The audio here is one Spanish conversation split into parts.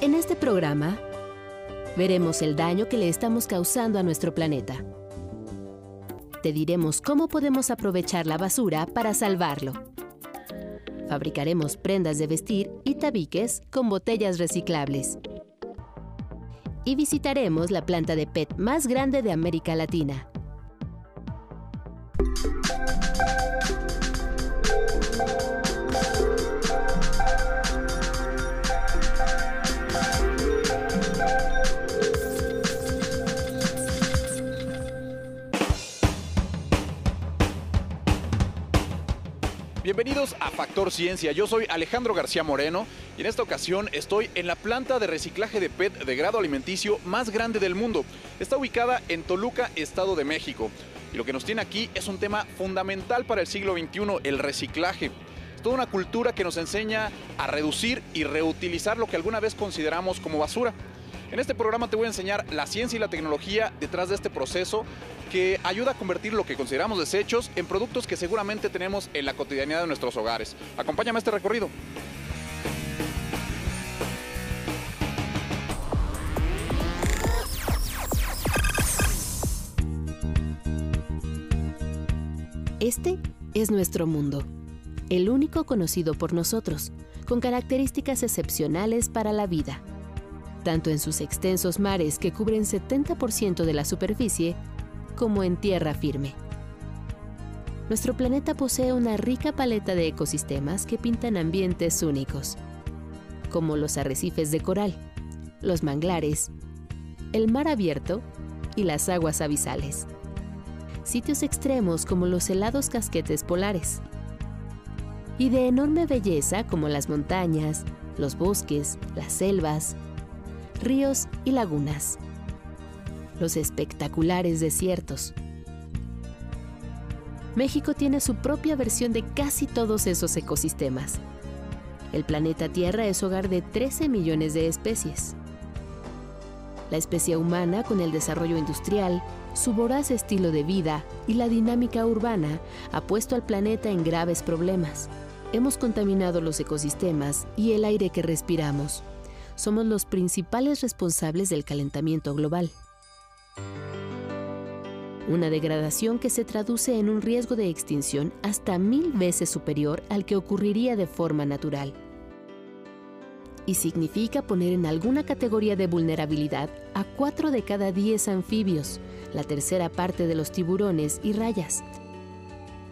En este programa veremos el daño que le estamos causando a nuestro planeta. Te diremos cómo podemos aprovechar la basura para salvarlo. Fabricaremos prendas de vestir y tabiques con botellas reciclables. Y visitaremos la planta de PET más grande de América Latina. Bienvenidos a Factor Ciencia. Yo soy Alejandro García Moreno y en esta ocasión estoy en la planta de reciclaje de PET de grado alimenticio más grande del mundo. Está ubicada en Toluca, Estado de México. Y lo que nos tiene aquí es un tema fundamental para el siglo XXI, el reciclaje. Es toda una cultura que nos enseña a reducir y reutilizar lo que alguna vez consideramos como basura. En este programa te voy a enseñar la ciencia y la tecnología detrás de este proceso que ayuda a convertir lo que consideramos desechos en productos que seguramente tenemos en la cotidianidad de nuestros hogares. Acompáñame a este recorrido. Este es nuestro mundo, el único conocido por nosotros, con características excepcionales para la vida, tanto en sus extensos mares que cubren 70% de la superficie, como en tierra firme. Nuestro planeta posee una rica paleta de ecosistemas que pintan ambientes únicos, como los arrecifes de coral, los manglares, el mar abierto y las aguas abisales. Sitios extremos como los helados casquetes polares. Y de enorme belleza como las montañas, los bosques, las selvas, ríos y lagunas los espectaculares desiertos. México tiene su propia versión de casi todos esos ecosistemas. El planeta Tierra es hogar de 13 millones de especies. La especie humana, con el desarrollo industrial, su voraz estilo de vida y la dinámica urbana, ha puesto al planeta en graves problemas. Hemos contaminado los ecosistemas y el aire que respiramos. Somos los principales responsables del calentamiento global una degradación que se traduce en un riesgo de extinción hasta mil veces superior al que ocurriría de forma natural. Y significa poner en alguna categoría de vulnerabilidad a 4 de cada 10 anfibios, la tercera parte de los tiburones y rayas,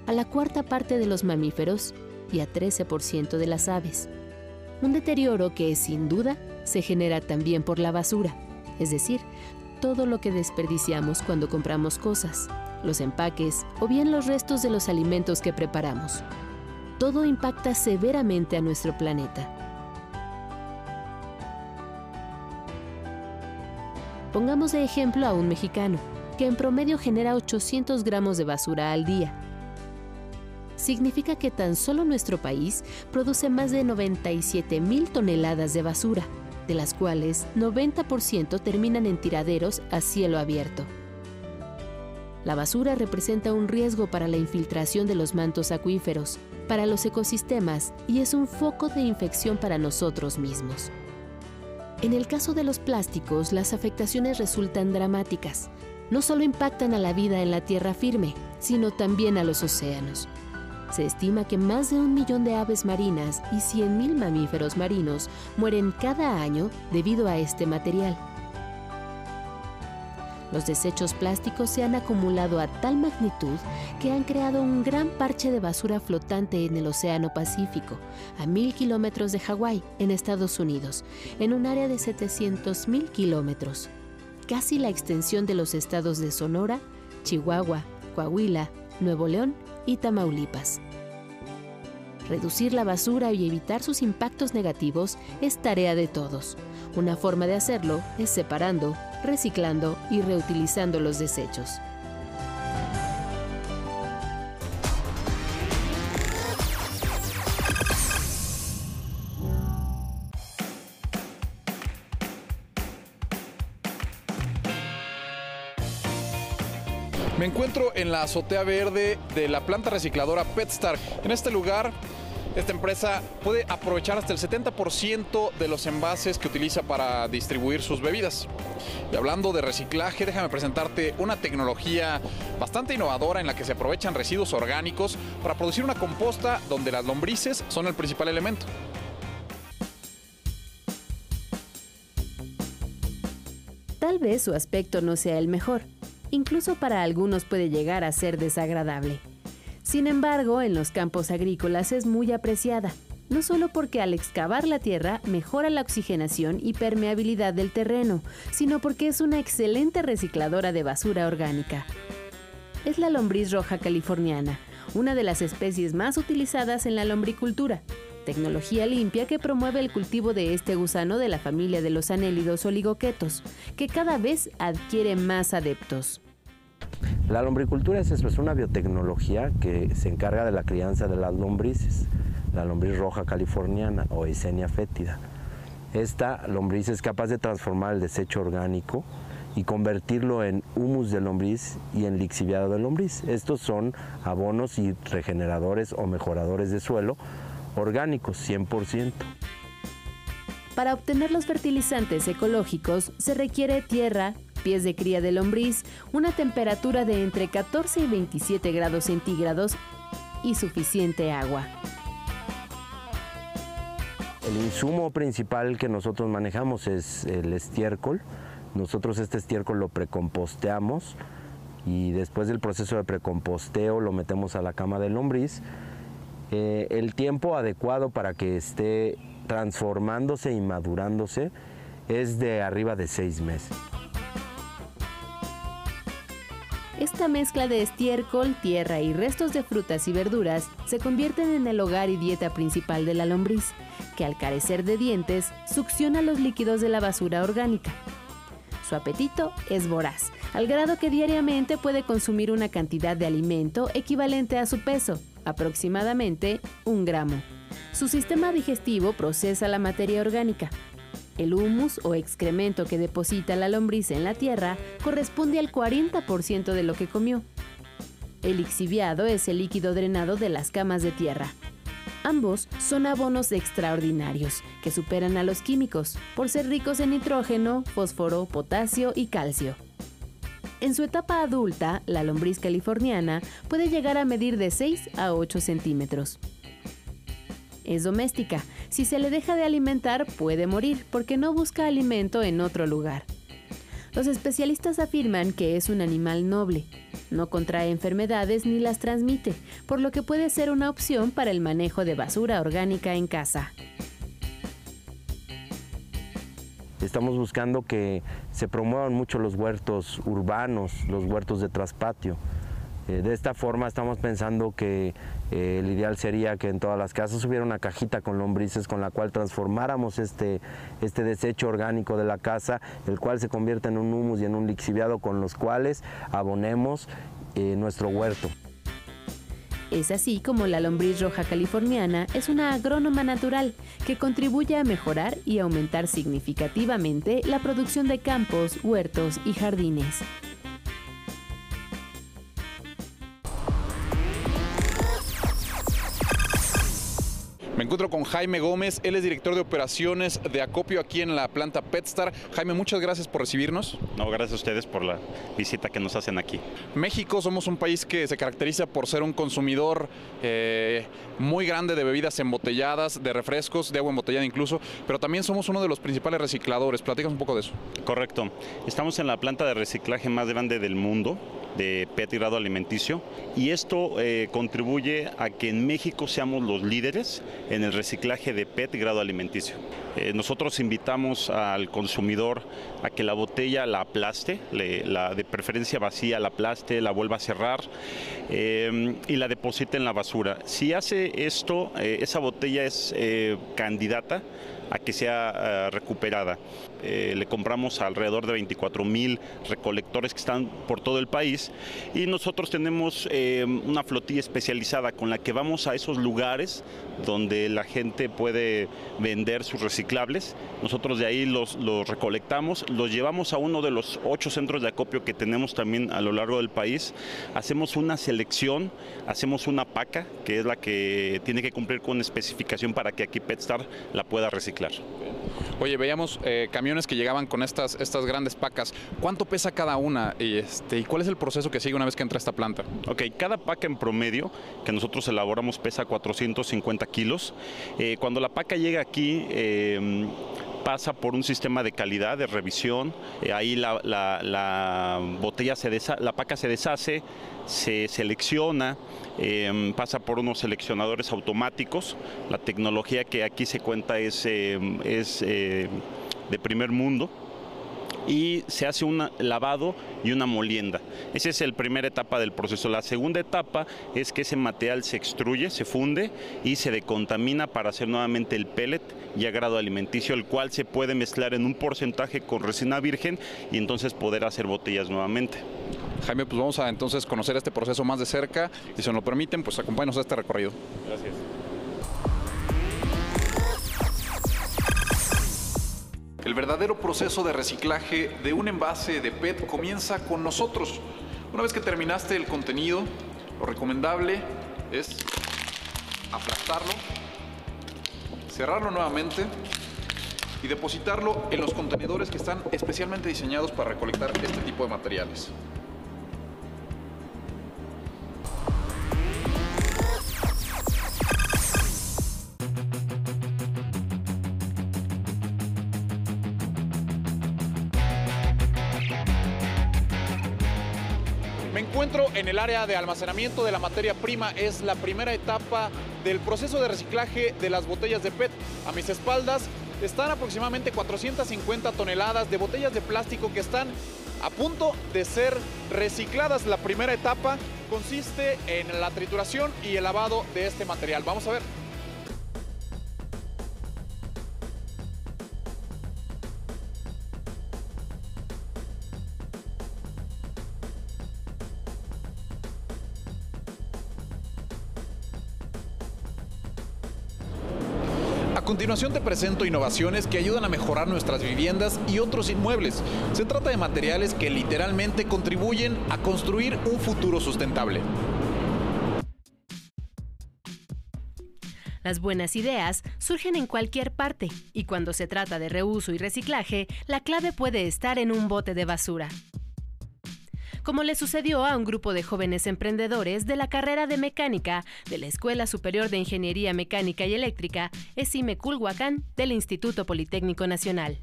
a la cuarta parte de los mamíferos y a 13% de las aves. Un deterioro que, sin duda, se genera también por la basura, es decir, todo lo que desperdiciamos cuando compramos cosas, los empaques o bien los restos de los alimentos que preparamos. Todo impacta severamente a nuestro planeta. Pongamos de ejemplo a un mexicano, que en promedio genera 800 gramos de basura al día. Significa que tan solo nuestro país produce más de 97 mil toneladas de basura, de las cuales 90% terminan en tiraderos a cielo abierto. La basura representa un riesgo para la infiltración de los mantos acuíferos, para los ecosistemas y es un foco de infección para nosotros mismos. En el caso de los plásticos, las afectaciones resultan dramáticas. No solo impactan a la vida en la tierra firme, sino también a los océanos. Se estima que más de un millón de aves marinas y 100.000 mamíferos marinos mueren cada año debido a este material. Los desechos plásticos se han acumulado a tal magnitud que han creado un gran parche de basura flotante en el Océano Pacífico, a mil kilómetros de Hawái, en Estados Unidos, en un área de 700.000 kilómetros, casi la extensión de los estados de Sonora, Chihuahua, Coahuila, Nuevo León y Tamaulipas. Reducir la basura y evitar sus impactos negativos es tarea de todos. Una forma de hacerlo es separando, reciclando y reutilizando los desechos. Encuentro en la azotea verde de la planta recicladora PetStar. En este lugar Esta empresa puede aprovechar hasta el 70% de los envases que utiliza para distribuir sus bebidas. Y hablando de reciclaje, déjame presentarte una tecnología bastante innovadora en la que se aprovechan residuos orgánicos para producir una composta donde las lombrices son el principal elemento. Tal vez su aspecto no sea el mejor, incluso para algunos puede llegar a ser desagradable. Sin embargo, en los campos agrícolas es muy apreciada, no solo porque al excavar la tierra mejora la oxigenación y permeabilidad del terreno, sino porque es una excelente recicladora de basura orgánica. Es la lombriz roja californiana, una de las especies más utilizadas en la lombricultura, tecnología limpia que promueve el cultivo de este gusano de la familia de los anélidos oligoquetos, que cada vez adquiere más adeptos. La lombricultura es eso, es una biotecnología que se encarga de la crianza de las lombrices, la lombriz roja californiana o Eisenia fétida. Esta lombriz es capaz de transformar el desecho orgánico y convertirlo en humus de lombriz y en lixiviado de lombriz. Estos son abonos y regeneradores o mejoradores de suelo orgánicos 100%. Para obtener los fertilizantes ecológicos se requiere tierra, pies de cría de lombriz, una temperatura de entre 14 y 27 grados centígrados y suficiente agua. El insumo principal que nosotros manejamos es el estiércol. Nosotros este estiércol lo precomposteamos y después del proceso de precomposteo lo metemos a la cama de lombriz. Eh, el tiempo adecuado para que esté transformándose y madurándose es de arriba de seis meses. Esta mezcla de estiércol, tierra y restos de frutas y verduras se convierten en el hogar y dieta principal de la lombriz, que al carecer de dientes succiona los líquidos de la basura orgánica. Su apetito es voraz, al grado que diariamente puede consumir una cantidad de alimento equivalente a su peso, aproximadamente un gramo. Su sistema digestivo procesa la materia orgánica, el humus o excremento que deposita la lombriz en la tierra corresponde al 40% de lo que comió. El lixiviado es el líquido drenado de las camas de tierra. Ambos son abonos extraordinarios que superan a los químicos por ser ricos en nitrógeno, fósforo, potasio y calcio. En su etapa adulta, la lombriz californiana puede llegar a medir de 6 a 8 centímetros. Es doméstica. Si se le deja de alimentar, puede morir porque no busca alimento en otro lugar. Los especialistas afirman que es un animal noble. No contrae enfermedades ni las transmite, por lo que puede ser una opción para el manejo de basura orgánica en casa. Estamos buscando que se promuevan mucho los huertos urbanos, los huertos de traspatio. Eh, de esta forma estamos pensando que eh, el ideal sería que en todas las casas hubiera una cajita con lombrices con la cual transformáramos este, este desecho orgánico de la casa, el cual se convierte en un humus y en un lixiviado con los cuales abonemos eh, nuestro huerto. Es así como la lombriz roja californiana es una agrónoma natural que contribuye a mejorar y aumentar significativamente la producción de campos, huertos y jardines. Me encuentro con Jaime Gómez, él es director de operaciones de acopio aquí en la planta Petstar. Jaime, muchas gracias por recibirnos. No, gracias a ustedes por la visita que nos hacen aquí. México somos un país que se caracteriza por ser un consumidor eh, muy grande de bebidas embotelladas, de refrescos, de agua embotellada incluso, pero también somos uno de los principales recicladores. Platícanos un poco de eso. Correcto. Estamos en la planta de reciclaje más grande del mundo de PET grado alimenticio y esto eh, contribuye a que en México seamos los líderes en el reciclaje de PET grado alimenticio. Eh, nosotros invitamos al consumidor a que la botella la aplaste, la de preferencia vacía la aplaste, la vuelva a cerrar eh, y la deposite en la basura. Si hace esto, esa botella es candidata a que sea recuperada. Le compramos alrededor de 24 mil recolectores que están por todo el país. Y nosotros tenemos eh, una flotilla especializada con la que vamos a esos lugares donde la gente puede vender sus reciclables. Nosotros de ahí los, los recolectamos, los llevamos a uno de los ocho centros de acopio que tenemos también a lo largo del país. Hacemos una selección, hacemos una paca, que es la que tiene que cumplir con especificación para que aquí PetStar la pueda reciclar. Oye, veíamos eh, camiones que llegaban con estas, estas grandes pacas. ¿Cuánto pesa cada una y, este, y cuál es el proceso que sigue una vez que entra esta planta? Ok, cada paca en promedio que nosotros elaboramos pesa 450 kilos. Eh, cuando la paca llega aquí, eh, pasa por un sistema de calidad, de revisión. Eh, ahí la, la, la botella se desa, la paca se deshace, se selecciona, eh, pasa por unos seleccionadores automáticos. La tecnología que aquí se cuenta es, eh, es de primer mundo y se hace un lavado y una molienda. Esa es la primera etapa del proceso. La segunda etapa es que ese material se extruye, se funde y se decontamina para hacer nuevamente el pellet ya grado alimenticio, el cual se puede mezclar en un porcentaje con resina virgen y entonces poder hacer botellas nuevamente. Jaime, pues vamos a entonces conocer este proceso más de cerca y si nos lo permiten, pues acompáñanos a este recorrido. Gracias. El verdadero proceso de reciclaje de un envase de PET comienza con nosotros. Una vez que terminaste el contenido, lo recomendable es aplastarlo, cerrarlo nuevamente y depositarlo en los contenedores que están especialmente diseñados para recolectar este tipo de materiales. Encuentro en el área de almacenamiento de la materia prima. Es la primera etapa del proceso de reciclaje de las botellas de PET. A mis espaldas están aproximadamente 450 toneladas de botellas de plástico que están a punto de ser recicladas. La primera etapa consiste en la trituración y el lavado de este material. Vamos a ver. Continuación te presento innovaciones que ayudan a mejorar nuestras viviendas y otros inmuebles. Se trata de materiales que literalmente contribuyen a construir un futuro sustentable. Las buenas ideas surgen en cualquier parte y cuando se trata de reuso y reciclaje, la clave puede estar en un bote de basura. Como le sucedió a un grupo de jóvenes emprendedores de la carrera de mecánica de la Escuela Superior de Ingeniería Mecánica y Eléctrica, ESIME Culhuacán, del Instituto Politécnico Nacional.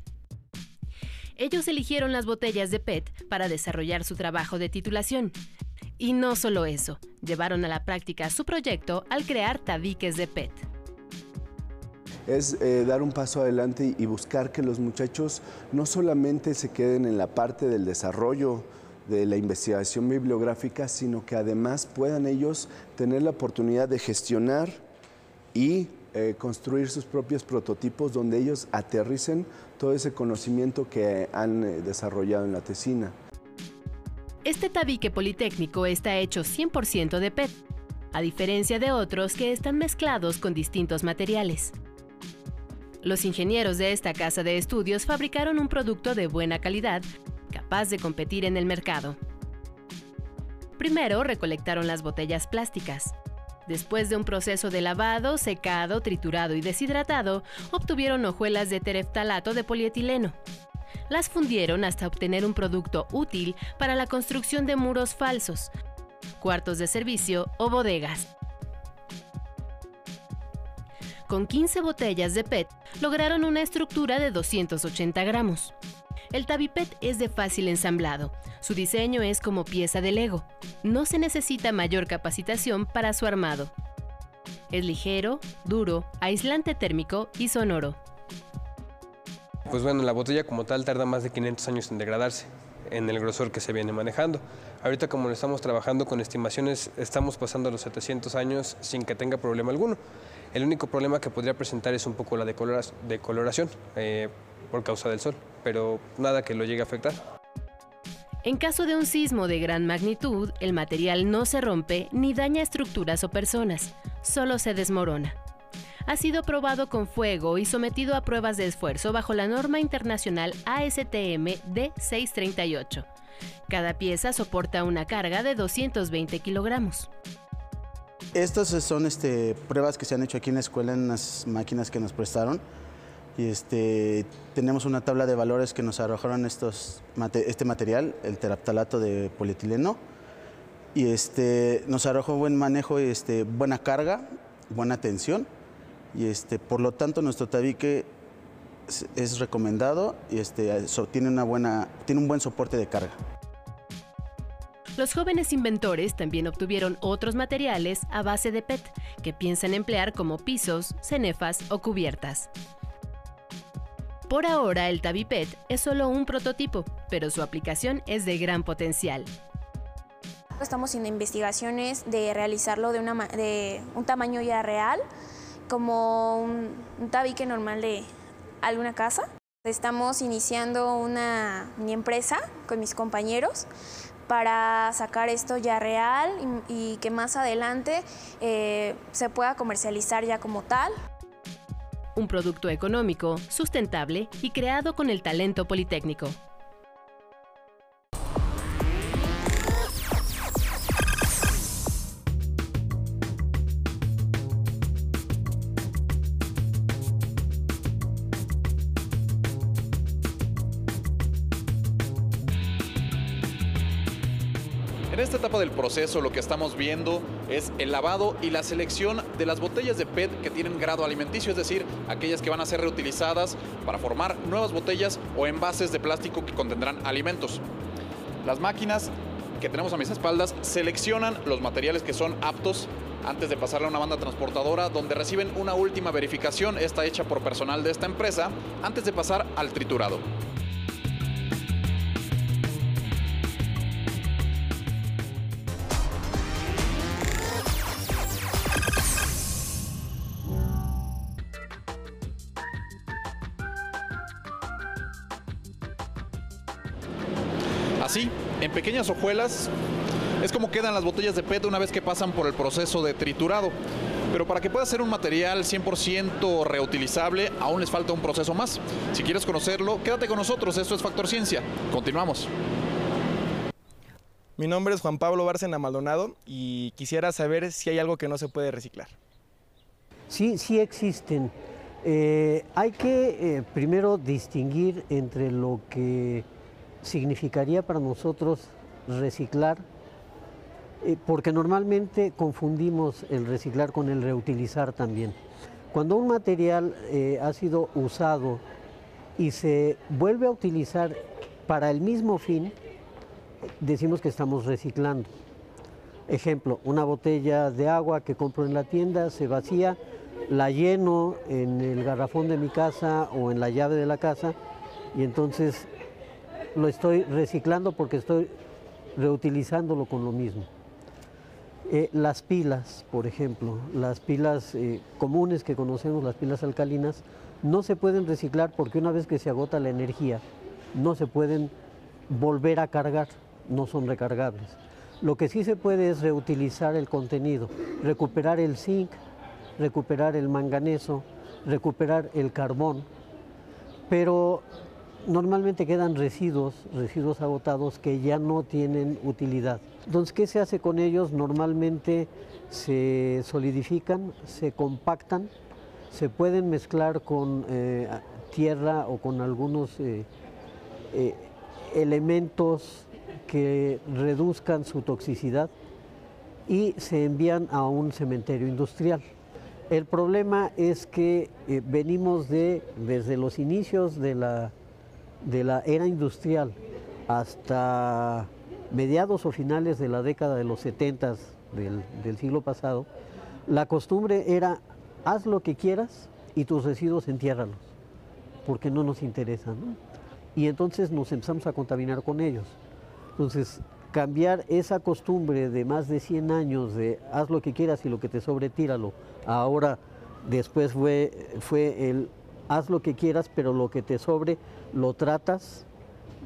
Ellos eligieron las botellas de PET para desarrollar su trabajo de titulación. Y no solo eso, llevaron a la práctica su proyecto al crear tabiques de PET es eh, dar un paso adelante y buscar que los muchachos no solamente se queden en la parte del desarrollo de la investigación bibliográfica, sino que además puedan ellos tener la oportunidad de gestionar y eh, construir sus propios prototipos donde ellos aterricen todo ese conocimiento que han eh, desarrollado en la tesina. Este tabique politécnico está hecho 100% de PET, a diferencia de otros que están mezclados con distintos materiales. Los ingenieros de esta casa de estudios fabricaron un producto de buena calidad, capaz de competir en el mercado. Primero recolectaron las botellas plásticas. Después de un proceso de lavado, secado, triturado y deshidratado, obtuvieron hojuelas de tereftalato de polietileno. Las fundieron hasta obtener un producto útil para la construcción de muros falsos, cuartos de servicio o bodegas. Con 15 botellas de PET, lograron una estructura de 280 gramos. El Tabipet es de fácil ensamblado. Su diseño es como pieza de Lego. No se necesita mayor capacitación para su armado. Es ligero, duro, aislante térmico y sonoro. Pues bueno, la botella como tal tarda más de 500 años en degradarse en el grosor que se viene manejando. Ahorita como lo estamos trabajando con estimaciones, estamos pasando los 700 años sin que tenga problema alguno. El único problema que podría presentar es un poco la decoloración eh, por causa del sol, pero nada que lo llegue a afectar. En caso de un sismo de gran magnitud, el material no se rompe ni daña estructuras o personas, solo se desmorona. Ha sido probado con fuego y sometido a pruebas de esfuerzo bajo la norma internacional ASTM D638. Cada pieza soporta una carga de 220 kilogramos. Estas son este, pruebas que se han hecho aquí en la escuela en las máquinas que nos prestaron y este, tenemos una tabla de valores que nos arrojaron estos, este material, el teraptalato de polietileno, y este, nos arrojó buen manejo, este, buena carga, buena tensión, y este, por lo tanto nuestro tabique es, recomendado y este, tiene, una buena, tiene un buen soporte de carga. Los jóvenes inventores también obtuvieron otros materiales a base de PET que piensan emplear como pisos, cenefas o cubiertas. Por ahora, el Tabipet es solo un prototipo, pero su aplicación es de gran potencial. Estamos en investigaciones de realizarlo de, un tamaño ya real, como un, tabique normal de alguna casa. Estamos iniciando una empresa con mis compañeros para sacar esto ya real y, que más adelante eh, se pueda comercializar ya como tal un producto económico, sustentable y creado con el talento politécnico. En esta etapa del proceso lo que estamos viendo es el lavado y la selección de las botellas de PET que tienen grado alimenticio, es decir, aquellas que van a ser reutilizadas para formar nuevas botellas o envases de plástico que contendrán alimentos. Las máquinas que tenemos a mis espaldas seleccionan los materiales que son aptos antes de pasarle a una banda transportadora donde reciben una última verificación, esta hecha por personal de esta empresa, antes de pasar al triturado. Pequeñas hojuelas, es como quedan las botellas de PET una vez que pasan por el proceso de triturado. Pero para que pueda ser un material 100% reutilizable, aún les falta un proceso más. Si quieres conocerlo, quédate con nosotros. Esto es Factor Ciencia. Continuamos. Mi nombre es Juan Pablo Bárcena Maldonado y quisiera saber si hay algo que no se puede reciclar. Sí, sí existen. Eh, hay que eh, primero distinguir entre lo que significaría para nosotros reciclar, eh, porque normalmente confundimos el reciclar con el reutilizar también. Cuando un material eh, ha sido usado y se vuelve a utilizar para el mismo fin, decimos que estamos reciclando. Ejemplo, una botella de agua que compro en la tienda se vacía, la lleno en el garrafón de mi casa o en la llave de la casa y entonces lo estoy reciclando porque estoy reutilizándolo con lo mismo. Eh, las pilas, por ejemplo, las pilas eh, comunes que conocemos, las pilas alcalinas, no se pueden reciclar porque una vez que se agota la energía, no se pueden volver a cargar, no son recargables. Lo que sí se puede es reutilizar el contenido, recuperar el zinc, recuperar el manganeso, recuperar el carbón, pero normalmente quedan residuos, residuos agotados que ya no tienen utilidad. Entonces, ¿qué se hace con ellos? Normalmente se solidifican, se compactan, se pueden mezclar con eh, tierra o con algunos eh, eh, elementos que reduzcan su toxicidad y se envían a un cementerio industrial. El problema es que venimos de, desde los inicios de la de la era industrial hasta mediados o finales de la década de los 70 del, siglo pasado, la costumbre era haz lo que quieras y tus residuos entiérralos, porque no nos interesan. Y entonces nos empezamos a contaminar con ellos. Entonces, cambiar esa costumbre de más de 100 años de haz lo que quieras y lo que te sobre tíralo, ahora después fue, fue el haz lo que quieras, pero lo que te sobre lo tratas,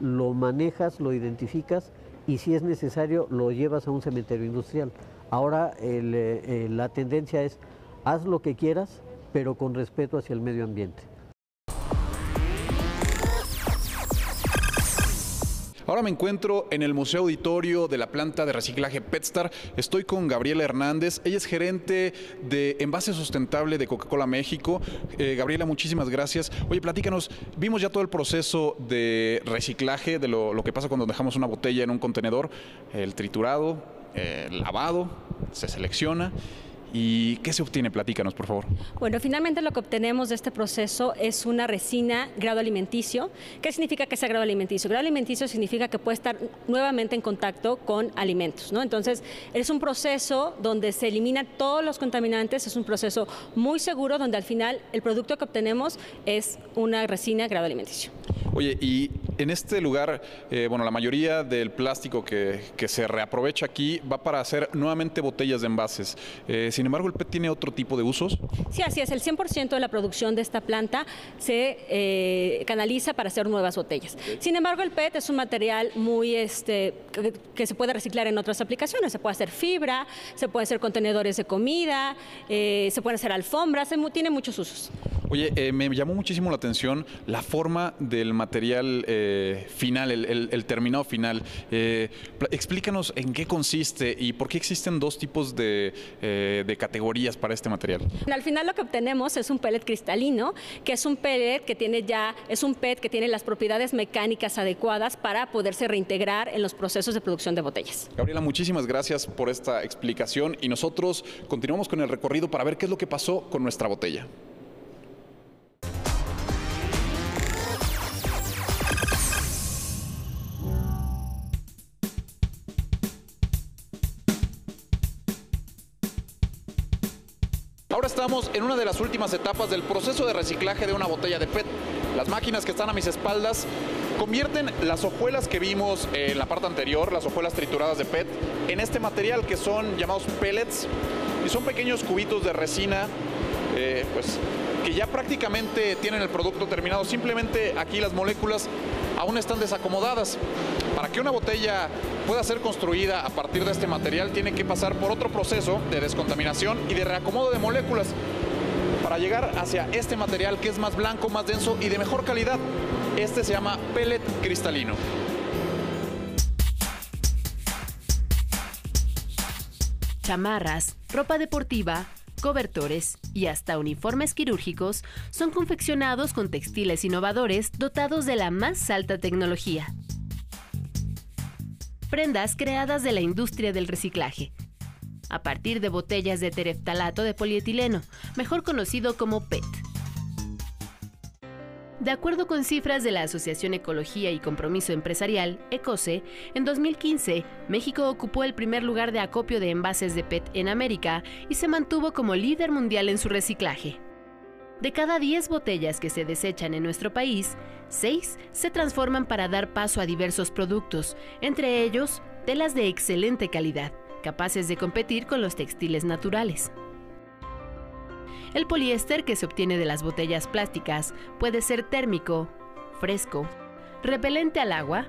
lo manejas, lo identificas y si es necesario lo llevas a un cementerio industrial. Ahora eh, eh, la tendencia es haz lo que quieras, pero con respeto hacia el medio ambiente. Ahora me encuentro en el Museo Auditorio de la planta de reciclaje Petstar. Estoy con Gabriela Hernández. Ella es gerente de envase sustentable de Coca-Cola México. Eh, Gabriela, muchísimas gracias. Oye, platícanos, vimos ya todo el proceso de reciclaje, de lo, lo que pasa cuando dejamos una botella en un contenedor, el triturado, el lavado, se selecciona ¿Y qué se obtiene? Platícanos, por favor. Bueno, finalmente lo que obtenemos de este proceso es una resina grado alimenticio. ¿Qué significa que sea grado alimenticio? Grado alimenticio significa que puede estar nuevamente en contacto con alimentos, ¿no? Entonces, es un proceso donde se eliminan todos los contaminantes, es un proceso muy seguro donde al final el producto que obtenemos es una resina grado alimenticio. Oye, y en este lugar, eh, bueno, la mayoría del plástico que, se reaprovecha aquí va para hacer nuevamente botellas de envases. Eh, sin embargo, ¿el PET tiene otro tipo de usos? Sí, así es. El 100% de la producción de esta planta se eh, canaliza para hacer nuevas botellas. Sin embargo, el PET es un material muy este, que, se puede reciclar en otras aplicaciones. Se puede hacer fibra, se puede hacer contenedores de comida, se pueden hacer alfombras, tiene muchos usos. Oye, me llamó muchísimo la atención la forma del material eh, final, el, terminado final. Eh, explícanos en qué consiste y por qué existen dos tipos de, eh, de, categorías para este material. Al final lo que obtenemos es un pellet cristalino, que es un pellet que tiene ya, es un PET que tiene las propiedades mecánicas adecuadas para poderse reintegrar en los procesos de producción de botellas. Gabriela, muchísimas gracias por esta explicación y nosotros continuamos con el recorrido para ver qué es lo que pasó con nuestra botella. Estamos en una de las últimas etapas del proceso de reciclaje de una botella de PET. Las máquinas que están a mis espaldas convierten las hojuelas que vimos en la parte anterior, las hojuelas trituradas de PET, en este material que son llamados pellets y son pequeños cubitos de resina eh, pues, que ya prácticamente tienen el producto terminado. Simplemente aquí las moléculas aún están desacomodadas. Para que una botella pueda ser construida a partir de este material, tiene que pasar por otro proceso de descontaminación y de reacomodo de moléculas para llegar hacia este material que es más blanco, más denso y de mejor calidad. Este se llama pellet cristalino. Chamarras, ropa deportiva, cobertores y hasta uniformes quirúrgicos son confeccionados con textiles innovadores dotados de la más alta tecnología. Prendas creadas de la industria del reciclaje, a partir de botellas de tereftalato de polietileno, mejor conocido como PET. De acuerdo con cifras de la Asociación Ecología y Compromiso Empresarial, ECOSE, en 2015, México ocupó el primer lugar de acopio de envases de PET en América y se mantuvo como líder mundial en su reciclaje. De cada 10 botellas que se desechan en nuestro país, 6 se transforman para dar paso a diversos productos, entre ellos telas de excelente calidad, capaces de competir con los textiles naturales. El poliéster que se obtiene de las botellas plásticas puede ser térmico, fresco, repelente al agua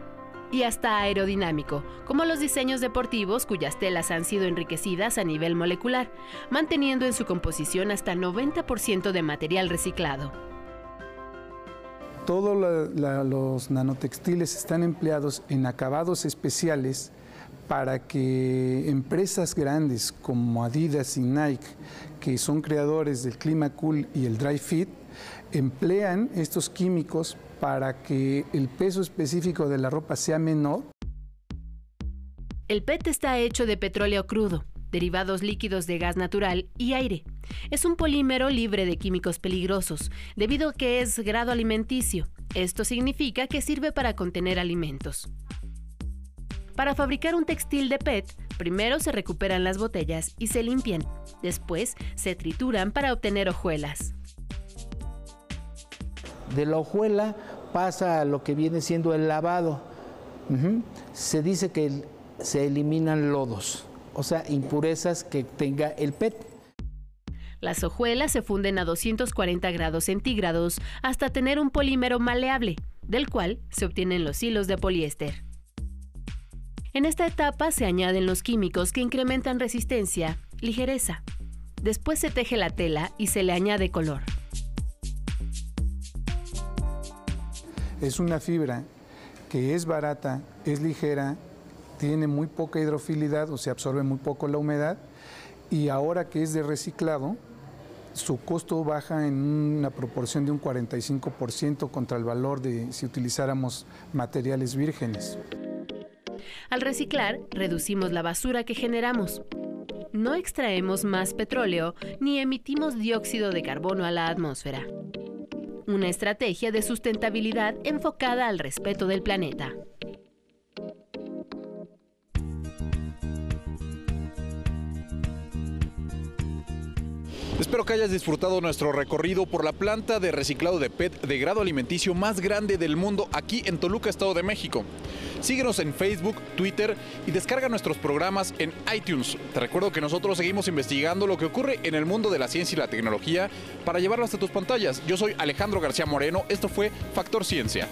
y hasta aerodinámico, como los diseños deportivos cuyas telas han sido enriquecidas a nivel molecular, manteniendo en su composición hasta 90% de material reciclado. Todos los nanotextiles están empleados en acabados especiales para que empresas grandes como Adidas y Nike, que son creadores del Clima Cool y el Dry Fit, emplean estos químicos para que el peso específico de la ropa sea menor. El PET está hecho de petróleo crudo, derivados líquidos de gas natural y aire. Es un polímero libre de químicos peligrosos, debido a que es grado alimenticio. Esto significa que sirve para contener alimentos. Para fabricar un textil de PET, primero se recuperan las botellas y se limpian. Después se trituran para obtener hojuelas. De la hojuela pasa a lo que viene siendo el lavado. Se dice que se eliminan lodos, o sea, impurezas que tenga el PET. Las hojuelas se funden a 240 grados centígrados hasta tener un polímero maleable del cual se obtienen los hilos de poliéster. En esta etapa se añaden los químicos que incrementan resistencia, ligereza. Después se teje la tela y se le añade color. Es una fibra que es barata, es ligera, tiene muy poca hidrofilidad, o se absorbe muy poco la humedad, y ahora que es de reciclado, su costo baja en una proporción de un 45% contra el valor de si utilizáramos materiales vírgenes. Al reciclar, reducimos la basura que generamos. No extraemos más petróleo ni emitimos dióxido de carbono a la atmósfera. Una estrategia de sustentabilidad enfocada al respeto del planeta. Espero que hayas disfrutado nuestro recorrido por la planta de reciclado de PET de grado alimenticio más grande del mundo aquí en Toluca, Estado de México. Síguenos en Facebook, Twitter y descarga nuestros programas en iTunes. Te recuerdo que nosotros seguimos investigando lo que ocurre en el mundo de la ciencia y la tecnología para llevarlo hasta tus pantallas. Yo soy Alejandro García Moreno, esto fue Factor Ciencia.